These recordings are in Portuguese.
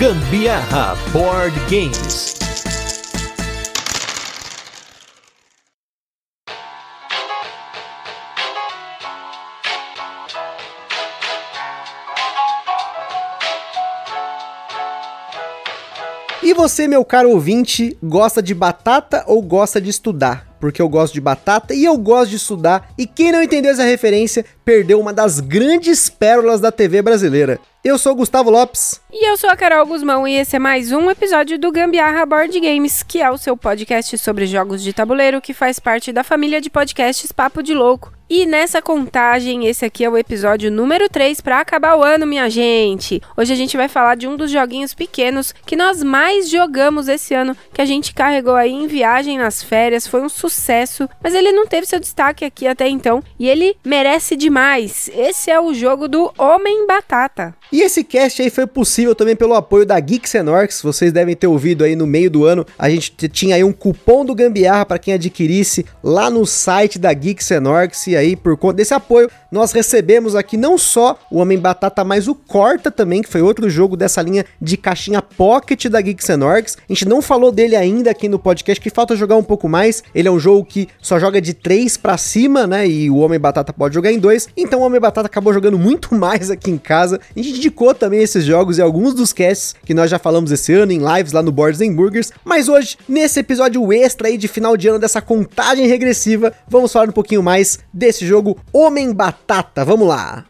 Gambiarra Board Games. E você, meu caro ouvinte, gosta de batata ou gosta de estudar? Porque eu gosto de batata e eu gosto de estudar. E quem não entendeu essa referência perdeu uma das grandes pérolas da TV brasileira. Eu sou Gustavo Lopes. E eu sou a Carol Guzmão e esse é mais um episódio do Gambiarra Board Games, que é o seu podcast sobre jogos de tabuleiro que faz parte da família de podcasts Papo de Louco. E nessa contagem, esse aqui é o episódio número 3 para acabar o ano, minha gente. Hoje a gente vai falar de um dos joguinhos pequenos que nós mais jogamos esse ano, que a gente carregou aí em viagem nas férias, foi um sucesso, mas ele não teve seu destaque aqui até então e ele merece demais. Esse é o jogo do Homem Batata. E esse cast aí foi possível também pelo apoio da Geeks. Vocês devem ter ouvido aí no meio do ano. A gente tinha aí um cupom do Gambiarra para quem adquirisse lá no site da Geeks. E aí, por conta desse apoio, nós recebemos aqui não só o Homem Batata, mas o Corta também, que foi outro jogo dessa linha de caixinha Pocket da Geeks. A gente não falou dele ainda aqui no podcast, que falta jogar um pouco mais. Ele é um jogo que só joga de 3 para cima, né? E o Homem Batata pode jogar em 2. Então o Homem Batata acabou jogando muito mais aqui em casa. A gente indicou também esses jogos e alguns dos casts que nós já falamos esse ano em lives lá no Boards and Burgers. Mas hoje, nesse episódio extra aí de final de ano dessa contagem regressiva, vamos falar um pouquinho mais desse jogo Homem Batata. Vamos lá!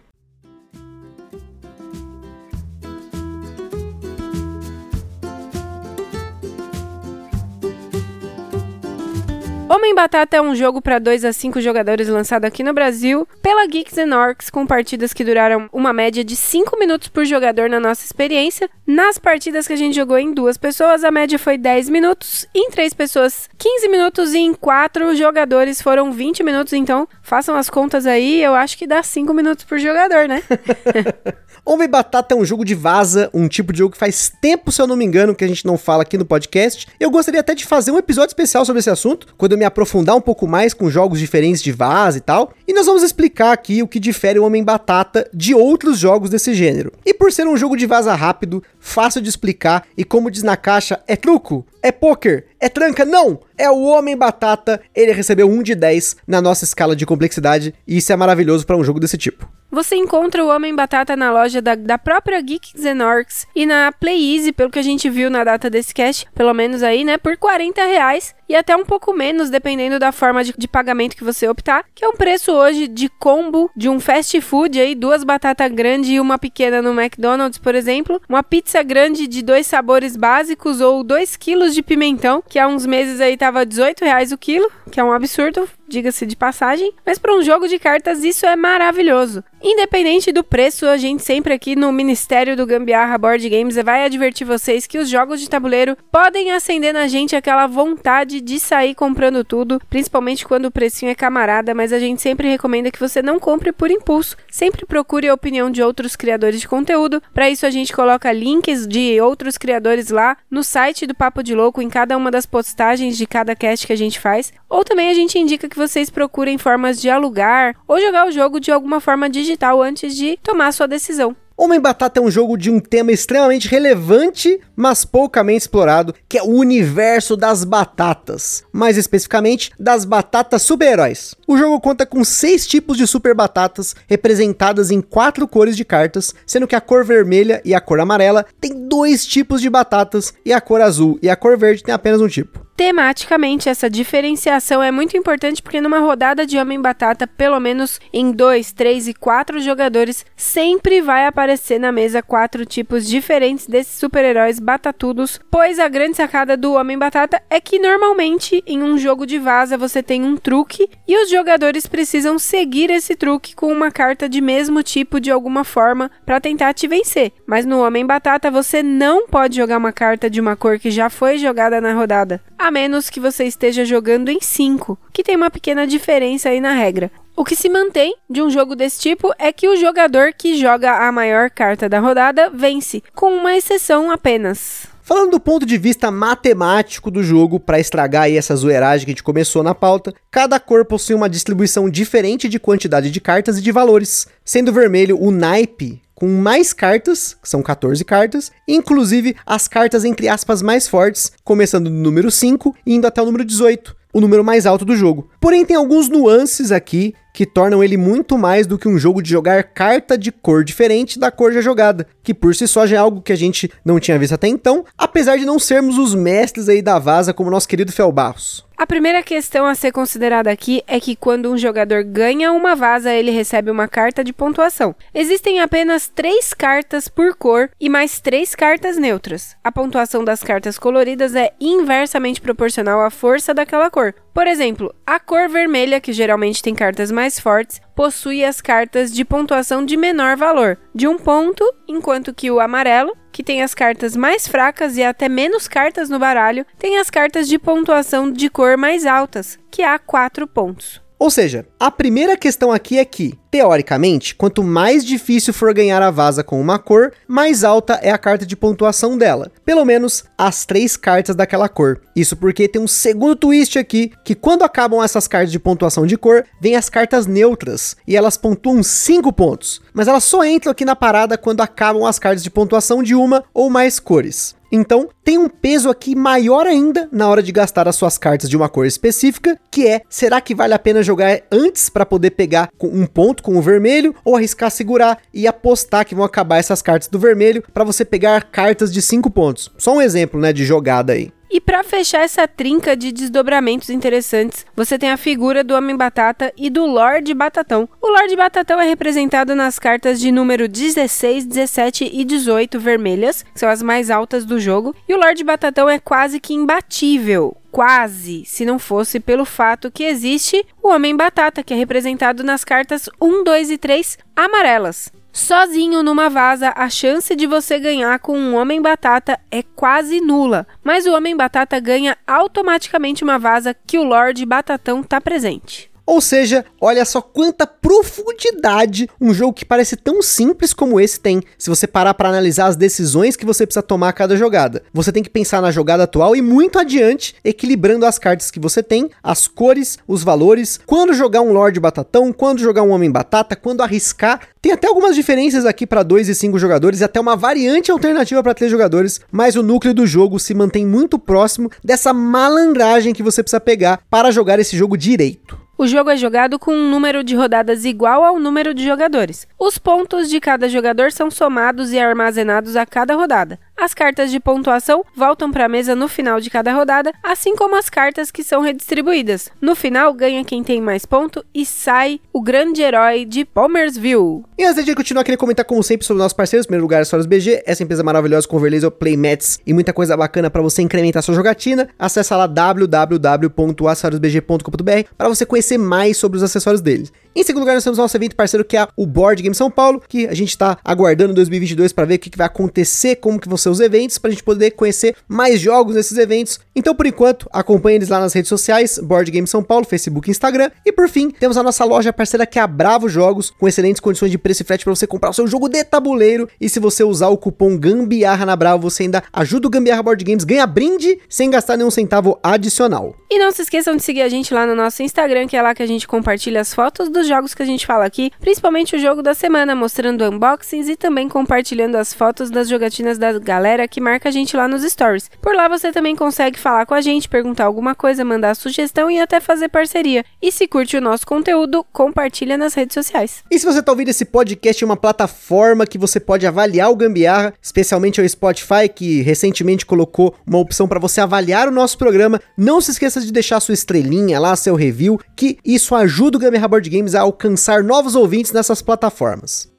Homem Batata é um jogo para 2 a 5 jogadores lançado aqui no Brasil pela Geeks and Orcs, com partidas que duraram uma média de 5 minutos por jogador na nossa experiência. Nas partidas que a gente jogou em duas pessoas, a média foi 10 minutos, em três pessoas 15 minutos e em quatro jogadores foram 20 minutos, então façam as contas aí, eu acho que dá 5 minutos por jogador, né? Homem Batata é um jogo de vaza, um tipo de jogo que faz tempo, se eu não me engano, que a gente não fala aqui no podcast. Eu gostaria até de fazer um episódio especial sobre esse assunto, quando eu me aprofundar um pouco mais com jogos diferentes de vaza e tal. E nós vamos explicar aqui o que difere o Homem Batata de outros jogos desse gênero. E por ser um jogo de vaza rápido, fácil de explicar e como diz na caixa, é truco, é poker, é tranca, não! É o Homem Batata, ele recebeu um de 10 na nossa escala de complexidade e isso é maravilhoso para um jogo desse tipo. Você encontra o Homem Batata na loja da, da própria Geeks and Orcs e na Play Easy, pelo que a gente viu na data desse cast, pelo menos aí, né, por 40 reais e até um pouco menos, dependendo da forma de, de pagamento que você optar, que é um preço hoje de combo de um fast food aí, duas batatas grandes e uma pequena no McDonald's, por exemplo, uma pizza grande de dois sabores básicos ou 2 quilos de pimentão, que há uns meses aí tava 18 reais o quilo, que é um absurdo, diga-se de passagem, mas para um jogo de cartas isso é maravilhoso. Independente do preço, a gente sempre aqui no Ministério do Gambiarra Board Games vai advertir vocês que os jogos de tabuleiro podem acender na gente aquela vontade de sair comprando tudo, principalmente quando o precinho é camarada, mas a gente sempre recomenda que você não compre por impulso. Sempre procure a opinião de outros criadores de conteúdo. Para isso a gente coloca links de outros criadores lá no site do Papo de Louco em cada uma das postagens de cada cast que a gente faz. Ou também a gente indica que vocês procurem formas de alugar ou jogar o jogo de alguma forma digital antes de tomar sua decisão. Homem Batata é um jogo de um tema extremamente relevante, mas poucamente explorado, que é o universo das batatas. Mais especificamente, das batatas super-heróis. O jogo conta com seis tipos de super batatas, representadas em quatro cores de cartas, sendo que a cor vermelha e a cor amarela tem dois tipos de batatas, e a cor azul e a cor verde tem apenas um tipo. Tematicamente, essa diferenciação é muito importante porque numa rodada de Homem Batata, pelo menos em 2, 3 e 4 jogadores, sempre vai aparecer na mesa quatro tipos diferentes desses super-heróis batatudos, pois a grande sacada do Homem Batata é que normalmente em um jogo de vaza você tem um truque e os jogadores precisam seguir esse truque com uma carta de mesmo tipo de alguma forma para tentar te vencer. Mas no Homem Batata você não pode jogar uma carta de uma cor que já foi jogada na rodada. A menos que você esteja jogando em 5, que tem uma pequena diferença aí na regra. O que se mantém de um jogo desse tipo é que o jogador que joga a maior carta da rodada vence, com uma exceção apenas. Falando do ponto de vista matemático do jogo, para estragar aí essa zoeiragem que a gente começou na pauta, cada cor possui uma distribuição diferente de quantidade de cartas e de valores, sendo vermelho o naipe com mais cartas, que são 14 cartas, inclusive as cartas entre aspas mais fortes, começando no número 5 e indo até o número 18 o número mais alto do jogo. Porém, tem alguns nuances aqui que tornam ele muito mais do que um jogo de jogar carta de cor diferente da cor já jogada, que por si só já é algo que a gente não tinha visto até então, apesar de não sermos os mestres aí da vaza como nosso querido Felbarros. A primeira questão a ser considerada aqui é que quando um jogador ganha uma vaza, ele recebe uma carta de pontuação. Existem apenas três cartas por cor e mais três cartas neutras. A pontuação das cartas coloridas é inversamente proporcional à força daquela cor. Por exemplo, a cor vermelha, que geralmente tem cartas mais fortes, possui as cartas de pontuação de menor valor, de um ponto, enquanto que o amarelo, que tem as cartas mais fracas e até menos cartas no baralho, tem as cartas de pontuação de cor mais altas, que há 4 pontos. Ou seja, a primeira questão aqui é que, teoricamente, quanto mais difícil for ganhar a vaza com uma cor, mais alta é a carta de pontuação dela. Pelo menos as três cartas daquela cor. Isso porque tem um segundo twist aqui, que quando acabam essas cartas de pontuação de cor, vem as cartas neutras, e elas pontuam 5 pontos. Mas elas só entram aqui na parada quando acabam as cartas de pontuação de uma ou mais cores. Então, tem um peso aqui maior ainda na hora de gastar as suas cartas de uma cor específica, que é, será que vale a pena jogar antes para poder pegar um ponto com o vermelho ou arriscar segurar e apostar que vão acabar essas cartas do vermelho para você pegar cartas de 5 pontos? Só um exemplo, né, de jogada aí. E para fechar essa trinca de desdobramentos interessantes, você tem a figura do Homem Batata e do Lorde Batatão. O Lorde Batatão é representado nas cartas de número 16, 17 e 18 vermelhas, que são as mais altas do jogo, e o Lorde Batatão é quase que imbatível. Quase, se não fosse pelo fato que existe o Homem Batata, que é representado nas cartas 1, 2 e 3 amarelas. Sozinho numa vaza, a chance de você ganhar com um Homem Batata é quase nula, mas o Homem Batata ganha automaticamente uma vaza que o Lorde Batatão tá presente. Ou seja, olha só quanta profundidade um jogo que parece tão simples como esse tem, se você parar para analisar as decisões que você precisa tomar a cada jogada. Você tem que pensar na jogada atual e muito adiante, equilibrando as cartas que você tem, as cores, os valores, quando jogar um Lorde Batatão, quando jogar um Homem Batata, quando arriscar. Tem até algumas diferenças aqui para 2 e 5 jogadores e até uma variante alternativa para 3 jogadores, mas o núcleo do jogo se mantém muito próximo dessa malandragem que você precisa pegar para jogar esse jogo direito. O jogo é jogado com um número de rodadas igual ao número de jogadores. Os pontos de cada jogador são somados e armazenados a cada rodada. As cartas de pontuação voltam para a mesa no final de cada rodada, assim como as cartas que são redistribuídas. No final, ganha quem tem mais ponto e sai o grande herói de Palmersville. E antes de continuar, queria comentar como sempre sobre nossos parceiros. Em primeiro lugar, Soros BG, essa empresa maravilhosa com overlays, playmats e muita coisa bacana para você incrementar sua jogatina. Acesse lá www.acessoriosbg.com.br para você conhecer mais sobre os acessórios deles. Em segundo lugar, nós temos nosso evento parceiro que é o Board Game São Paulo, que a gente está aguardando 2022 para ver o que, que, vai acontecer, como que vão ser os eventos, para a gente poder conhecer mais jogos nesses eventos. Então, por enquanto, acompanhe eles lá nas redes sociais, Board Game São Paulo, Facebook e Instagram. E por fim, temos a nossa loja parceira que é a Bravo Jogos, com excelentes condições de preço e frete para você comprar o seu jogo de tabuleiro. E se você usar o cupom Gambiarra na Bravo, você ainda ajuda o Gambiarra Board Games, ganha brinde sem gastar nenhum centavo adicional. E não se esqueçam de seguir a gente lá no nosso Instagram, que é lá que a gente compartilha as fotos dos jogos que a gente fala aqui, principalmente o jogo da semana, mostrando unboxings e também compartilhando as fotos das jogatinas da galera que marca a gente lá nos stories. Por lá você também consegue falar com a gente, perguntar alguma coisa, mandar sugestão e até fazer parceria. E se curte o nosso conteúdo, compartilha nas redes sociais. E se você tá ouvindo esse podcast em uma plataforma que você pode avaliar o Gambiarra, especialmente o Spotify, que recentemente colocou uma opção para você avaliar o nosso programa, não se esqueça de deixar sua estrelinha lá, seu review, que isso ajuda o Gambiarra Board Games a alcançar novos ouvintes nessas plataformas.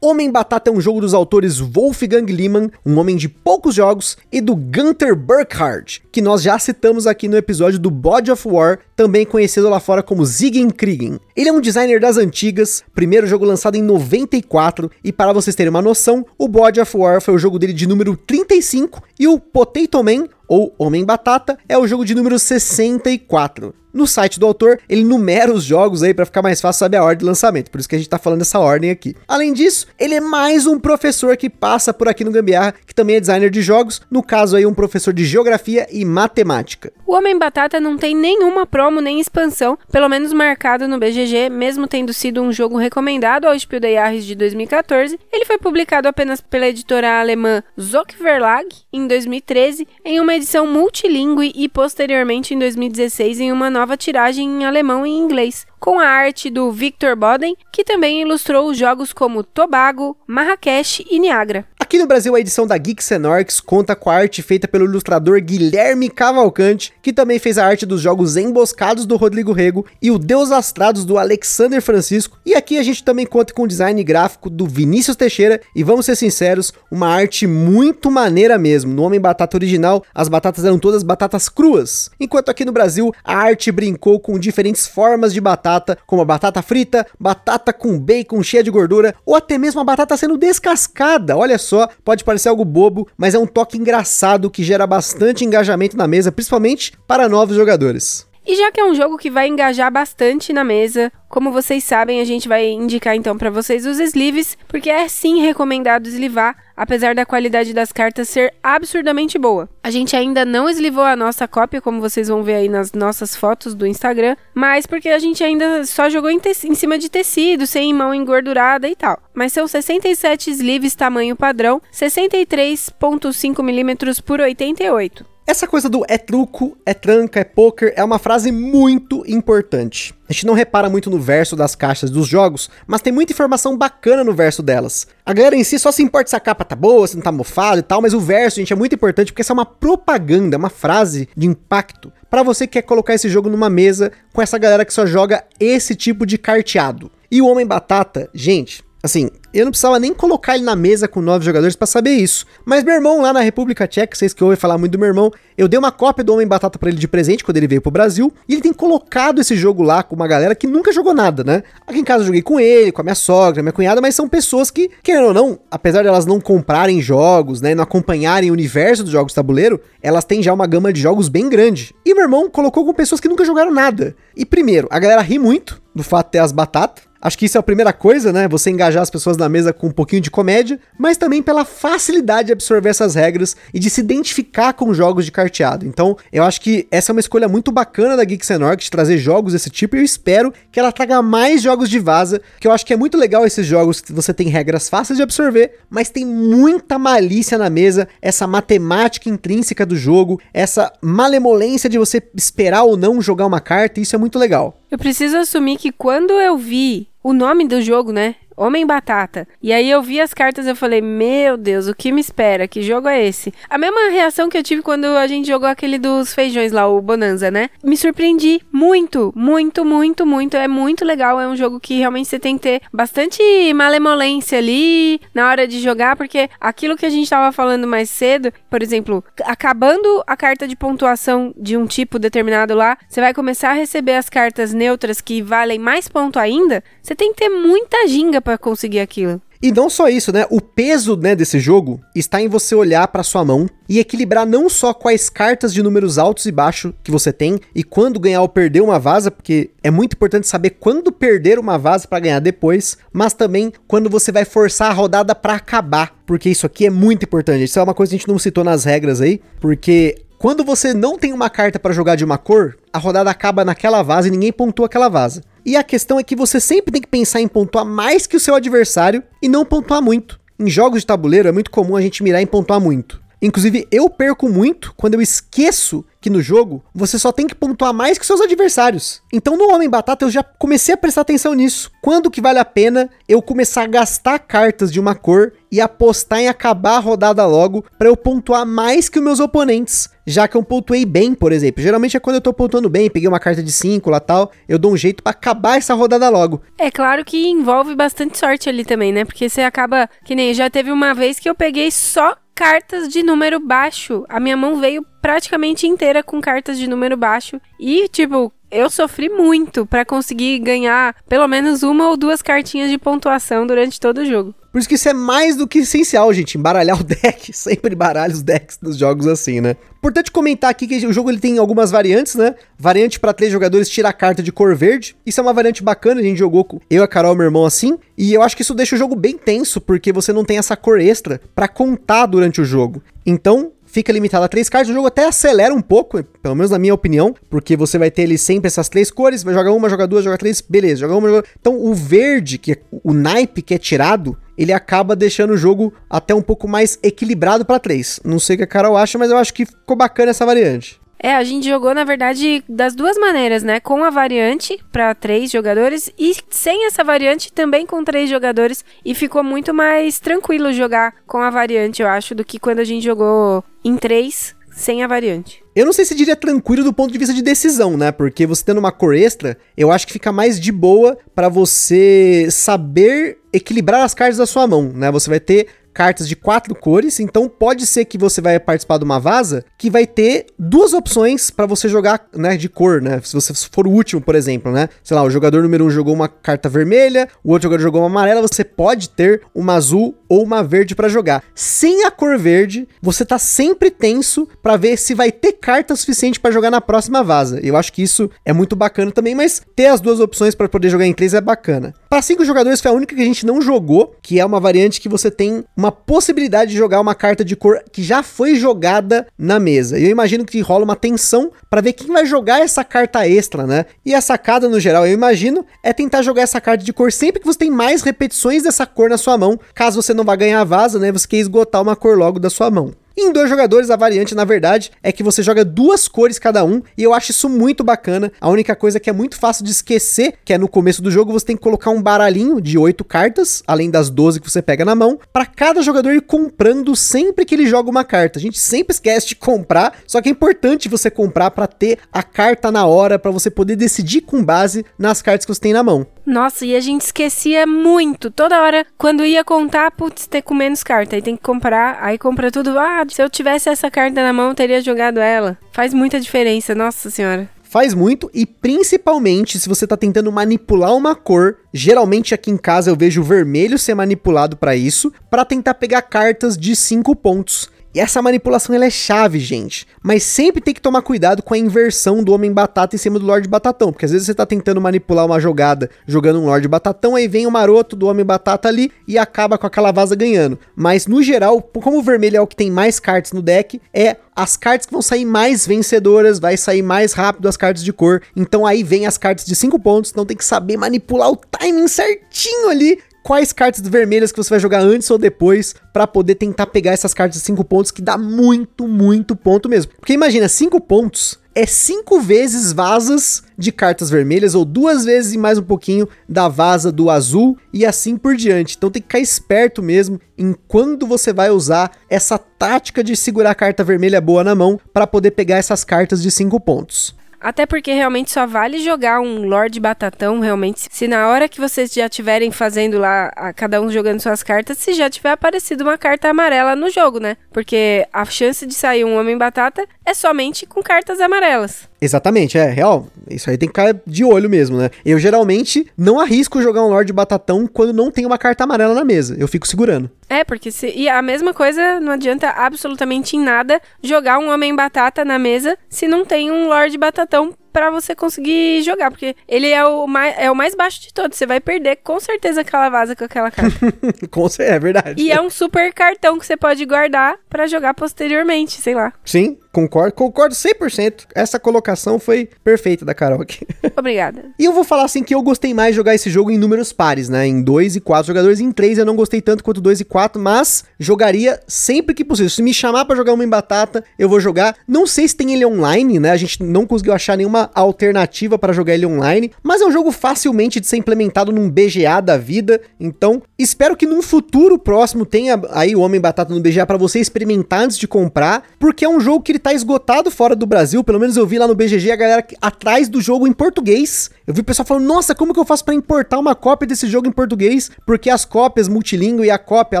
Homem Batata é um jogo dos autores Wolfgang Lehmann, um homem de poucos jogos, e do Gunther Burkhardt, que nós já citamos aqui no episódio do Body of War, também conhecido lá fora como Ziegenkriegen. Ele é um designer das antigas, primeiro jogo lançado em 94, e para vocês terem uma noção, o Body of War foi o jogo dele de número 35 e o Potato Man, ou Homem Batata, é o jogo de número 64. No site do autor, ele numera os jogos aí para ficar mais fácil saber a ordem de lançamento, por isso que a gente tá falando dessa ordem aqui. Além disso, ele é mais um professor que passa por aqui no Gambiarra, que também é designer de jogos, no caso aí um professor de geografia e matemática. O Homem Batata não tem nenhuma prova promo nem expansão, pelo menos marcado no BGG, mesmo tendo sido um jogo recomendado ao Spiel des Jahres de 2014. Ele foi publicado apenas pela editora alemã Zock Verlag em 2013, em uma edição multilingüe e posteriormente em 2016 em uma nova tiragem em alemão e inglês com a arte do Victor Boden, que também ilustrou jogos como Tobago, Marrakech e Niagara. Aqui no Brasil, a edição da Geeks and Orcs conta com a arte feita pelo ilustrador Guilherme Cavalcante, que também fez a arte dos jogos Emboscados do Rodrigo Rego e o Deus Astrados do Alexander Francisco. E aqui a gente também conta com o design gráfico do Vinícius Teixeira e vamos ser sinceros, uma arte muito maneira mesmo. No Homem Batata original, as batatas eram todas batatas cruas, enquanto aqui no Brasil a arte brincou com diferentes formas de batata, como a batata frita, batata com bacon cheia de gordura ou até mesmo a batata sendo descascada. Olha só, pode parecer algo bobo, mas é um toque engraçado que gera bastante engajamento na mesa, principalmente para novos jogadores. E já que é um jogo que vai engajar bastante na mesa, como vocês sabem, a gente vai indicar então para vocês os sleeves, porque é sim recomendado eslivar, apesar da qualidade das cartas ser absurdamente boa. A gente ainda não eslivou a nossa cópia, como vocês vão ver aí nas nossas fotos do Instagram, mas porque a gente ainda só jogou em, em cima de tecido, sem mão engordurada e tal. Mas são 67 sleeves tamanho padrão, 63.5 mm por 88. Essa coisa do é truco, é tranca, é poker é uma frase muito importante. A gente não repara muito no verso das caixas dos jogos, mas tem muita informação bacana no verso delas. A galera em si só se importa se a capa tá boa, se não tá mofado e tal, mas o verso, gente, é muito importante porque essa é uma propaganda, uma frase de impacto para você que quer colocar esse jogo numa mesa com essa galera que só joga esse tipo de carteado. E o Homem Batata, gente, Assim, eu não precisava nem colocar ele na mesa com nove jogadores para saber isso. Mas meu irmão lá na República Tcheca, vocês que ouvem falar muito do meu irmão, eu dei uma cópia do Homem Batata para ele de presente quando ele veio pro Brasil, e ele tem colocado esse jogo lá com uma galera que nunca jogou nada, né? Aqui em casa eu joguei com ele, com a minha sogra, minha cunhada, mas são pessoas que, querendo ou não, apesar de elas não comprarem jogos, né, não acompanharem o universo dos jogos tabuleiro, elas têm já uma gama de jogos bem grande. E meu irmão colocou com pessoas que nunca jogaram nada. E primeiro, a galera ri muito do fato de ter as batatas, Acho que isso é a primeira coisa, né? Você engajar as pessoas na mesa com um pouquinho de comédia, mas também pela facilidade de absorver essas regras e de se identificar com jogos de carteado. Então, eu acho que essa é uma escolha muito bacana da Geeks Org de trazer jogos desse tipo e eu espero que ela traga mais jogos de vaza, que eu acho que é muito legal esses jogos que você tem regras fáceis de absorver, mas tem muita malícia na mesa, essa matemática intrínseca do jogo, essa malemolência de você esperar ou não jogar uma carta, isso é muito legal. Eu preciso assumir que quando eu vi o nome do jogo, né? Homem Batata. E aí eu vi as cartas e eu falei, meu Deus, o que me espera? Que jogo é esse? A mesma reação que eu tive quando a gente jogou aquele dos feijões lá, o Bonanza, né? Me surpreendi muito, muito, muito, muito. É muito legal. É um jogo que realmente você tem que ter bastante malemolência ali na hora de jogar, porque aquilo que a gente tava falando mais cedo, por exemplo, acabando a carta de pontuação de um tipo determinado lá, você vai começar a receber as cartas neutras que valem mais ponto ainda. Você tem que ter muita ginga para conseguir aquilo. E não só isso, né? O peso né, desse jogo está em você olhar para sua mão e equilibrar não só quais cartas de números altos e baixos que você tem e quando ganhar ou perder uma vaza, porque é muito importante saber quando perder uma vaza para ganhar depois, mas também quando você vai forçar a rodada para acabar, porque isso aqui é muito importante. Isso é uma coisa que a gente não citou nas regras aí, porque quando você não tem uma carta para jogar de uma cor, a rodada acaba naquela vaza e ninguém pontua aquela vaza. E a questão é que você sempre tem que pensar em pontuar mais que o seu adversário e não pontuar muito. Em jogos de tabuleiro é muito comum a gente mirar em pontuar muito. Inclusive, eu perco muito quando eu esqueço que no jogo você só tem que pontuar mais que seus adversários. Então no Homem Batata eu já comecei a prestar atenção nisso. Quando que vale a pena eu começar a gastar cartas de uma cor e apostar em acabar a rodada logo para eu pontuar mais que os meus oponentes, já que eu pontuei bem, por exemplo. Geralmente é quando eu tô pontuando bem, peguei uma carta de 5 lá tal, eu dou um jeito para acabar essa rodada logo. É claro que envolve bastante sorte ali também, né? Porque você acaba, que nem já teve uma vez que eu peguei só cartas de número baixo. A minha mão veio praticamente inteira com cartas de número baixo. E, tipo, eu sofri muito para conseguir ganhar pelo menos uma ou duas cartinhas de pontuação durante todo o jogo. Por isso que isso é mais do que essencial, gente, embaralhar o deck. Sempre baralha os decks dos jogos assim, né? Importante comentar aqui que o jogo ele tem algumas variantes, né? Variante para três jogadores tira a carta de cor verde. Isso é uma variante bacana, a gente jogou com eu, a Carol, meu irmão assim. E eu acho que isso deixa o jogo bem tenso, porque você não tem essa cor extra para contar durante o jogo. Então, fica limitado a três cartas. O jogo até acelera um pouco, pelo menos na minha opinião, porque você vai ter ali sempre essas três cores, vai jogar uma, jogar duas, jogar três, beleza, joga uma, joga... Então o verde, que é o naipe que é tirado, ele acaba deixando o jogo até um pouco mais equilibrado para três. Não sei o que a Carol acha, mas eu acho que ficou bacana essa variante. É, a gente jogou, na verdade, das duas maneiras, né? Com a variante para três jogadores e sem essa variante também com três jogadores. E ficou muito mais tranquilo jogar com a variante, eu acho, do que quando a gente jogou em três sem a variante. Eu não sei se diria tranquilo do ponto de vista de decisão, né? Porque você tendo uma cor extra, eu acho que fica mais de boa para você saber equilibrar as cartas da sua mão, né? Você vai ter cartas de quatro cores, então pode ser que você vai participar de uma vaza que vai ter duas opções para você jogar, né, de cor, né? Se você for o último, por exemplo, né? Sei lá, o jogador número um jogou uma carta vermelha, o outro jogador jogou uma amarela, você pode ter uma azul ou uma verde para jogar. Sem a cor verde, você tá sempre tenso para ver se vai ter carta suficiente para jogar na próxima vaza. Eu acho que isso é muito bacana também, mas ter as duas opções para poder jogar em três é bacana. Para cinco jogadores foi a única que a gente não jogou, que é uma variante que você tem uma possibilidade de jogar uma carta de cor que já foi jogada na mesa. E eu imagino que rola uma tensão para ver quem vai jogar essa carta extra, né? E a sacada no geral, eu imagino, é tentar jogar essa carta de cor sempre que você tem mais repetições dessa cor na sua mão, caso você não vá ganhar a vaza, né? Você quer esgotar uma cor logo da sua mão. Em dois jogadores, a variante, na verdade, é que você joga duas cores cada um, e eu acho isso muito bacana. A única coisa que é muito fácil de esquecer, que é no começo do jogo, você tem que colocar um baralhinho de oito cartas, além das 12 que você pega na mão, para cada jogador ir comprando sempre que ele joga uma carta. A gente sempre esquece de comprar, só que é importante você comprar para ter a carta na hora, para você poder decidir com base nas cartas que você tem na mão. Nossa, e a gente esquecia muito. Toda hora, quando ia contar, putz, ter com menos carta. Aí tem que comprar, aí compra tudo. Ah, se eu tivesse essa carta na mão, eu teria jogado ela. Faz muita diferença, nossa senhora. Faz muito e principalmente se você tá tentando manipular uma cor. Geralmente aqui em casa eu vejo o vermelho ser manipulado para isso, para tentar pegar cartas de 5 pontos. E essa manipulação ela é chave, gente. Mas sempre tem que tomar cuidado com a inversão do Homem Batata em cima do Lorde Batatão. Porque às vezes você tá tentando manipular uma jogada jogando um Lorde Batatão, aí vem o maroto do Homem Batata ali e acaba com aquela vaza ganhando. Mas no geral, como o vermelho é o que tem mais cartas no deck, é as cartas que vão sair mais vencedoras, vai sair mais rápido as cartas de cor. Então aí vem as cartas de 5 pontos, então tem que saber manipular o timing certinho ali quais cartas vermelhas que você vai jogar antes ou depois para poder tentar pegar essas cartas de 5 pontos que dá muito, muito ponto mesmo. Porque imagina, 5 pontos é 5 vezes vazas de cartas vermelhas ou duas vezes e mais um pouquinho da vaza do azul e assim por diante. Então tem que ficar esperto mesmo em quando você vai usar essa tática de segurar a carta vermelha boa na mão para poder pegar essas cartas de 5 pontos. Até porque realmente só vale jogar um Lorde Batatão, realmente. Se na hora que vocês já estiverem fazendo lá, a, cada um jogando suas cartas, se já tiver aparecido uma carta amarela no jogo, né? Porque a chance de sair um Homem Batata é somente com cartas amarelas. Exatamente, é real. Isso aí tem que ficar de olho mesmo, né? Eu geralmente não arrisco jogar um Lorde Batatão quando não tem uma carta amarela na mesa. Eu fico segurando. É, porque se. E a mesma coisa, não adianta absolutamente em nada jogar um Homem Batata na mesa se não tem um Lorde Batatão para você conseguir jogar, porque ele é o, mais, é o mais baixo de todos. Você vai perder com certeza aquela vaza com aquela carta. com certeza, é verdade. E é um super cartão que você pode guardar para jogar posteriormente, sei lá. Sim, concordo, concordo 100%. Essa colocação foi perfeita da Carol aqui. Obrigada. e eu vou falar assim que eu gostei mais de jogar esse jogo em números pares, né? Em 2 e 4 jogadores. Em 3 eu não gostei tanto quanto 2 e 4, mas jogaria sempre que possível. Se me chamar para jogar uma em batata, eu vou jogar. Não sei se tem ele online, né? A gente não conseguiu achar nenhuma alternativa para jogar ele online, mas é um jogo facilmente de ser implementado num BGA da vida. Então, espero que num futuro próximo tenha aí o Homem Batata no BGA para você experimentar antes de comprar, porque é um jogo que ele tá esgotado fora do Brasil, pelo menos eu vi lá no BGG a galera atrás do jogo em português. Eu vi o pessoal falando: "Nossa, como que eu faço para importar uma cópia desse jogo em português?" Porque as cópias multilingüe e a cópia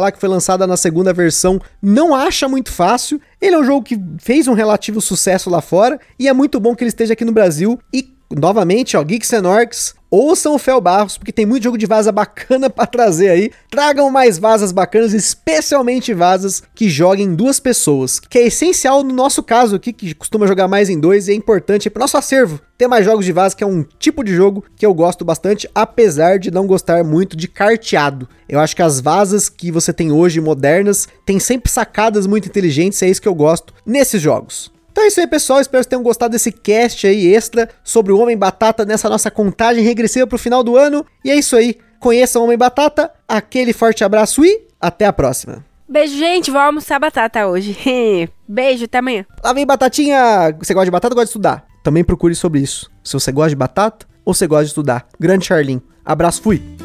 lá que foi lançada na segunda versão não acha muito fácil. Ele é um jogo que fez um relativo sucesso lá fora e é muito bom que ele esteja aqui no Brasil e novamente, ó, Geeks and Orcs, ouçam o Fel Barros, porque tem muito jogo de vaza bacana para trazer aí. Tragam mais vazas bacanas, especialmente vazas que joguem duas pessoas, que é essencial no nosso caso aqui, que costuma jogar mais em dois, e é importante para nosso acervo ter mais jogos de vaza, que é um tipo de jogo que eu gosto bastante, apesar de não gostar muito de carteado. Eu acho que as vazas que você tem hoje, modernas, tem sempre sacadas muito inteligentes, é isso que eu gosto nesses jogos. Então é isso aí, pessoal. Espero que tenham gostado desse cast aí extra sobre o Homem Batata nessa nossa contagem regressiva pro final do ano. E é isso aí. Conheçam o Homem Batata. Aquele forte abraço e até a próxima. Beijo, gente. Vou almoçar batata hoje. Beijo, até amanhã. Lá vem batatinha. Você gosta de batata ou gosta de estudar? Também procure sobre isso. Se você gosta de batata ou você gosta de estudar. Grande Charlin. Abraço, fui.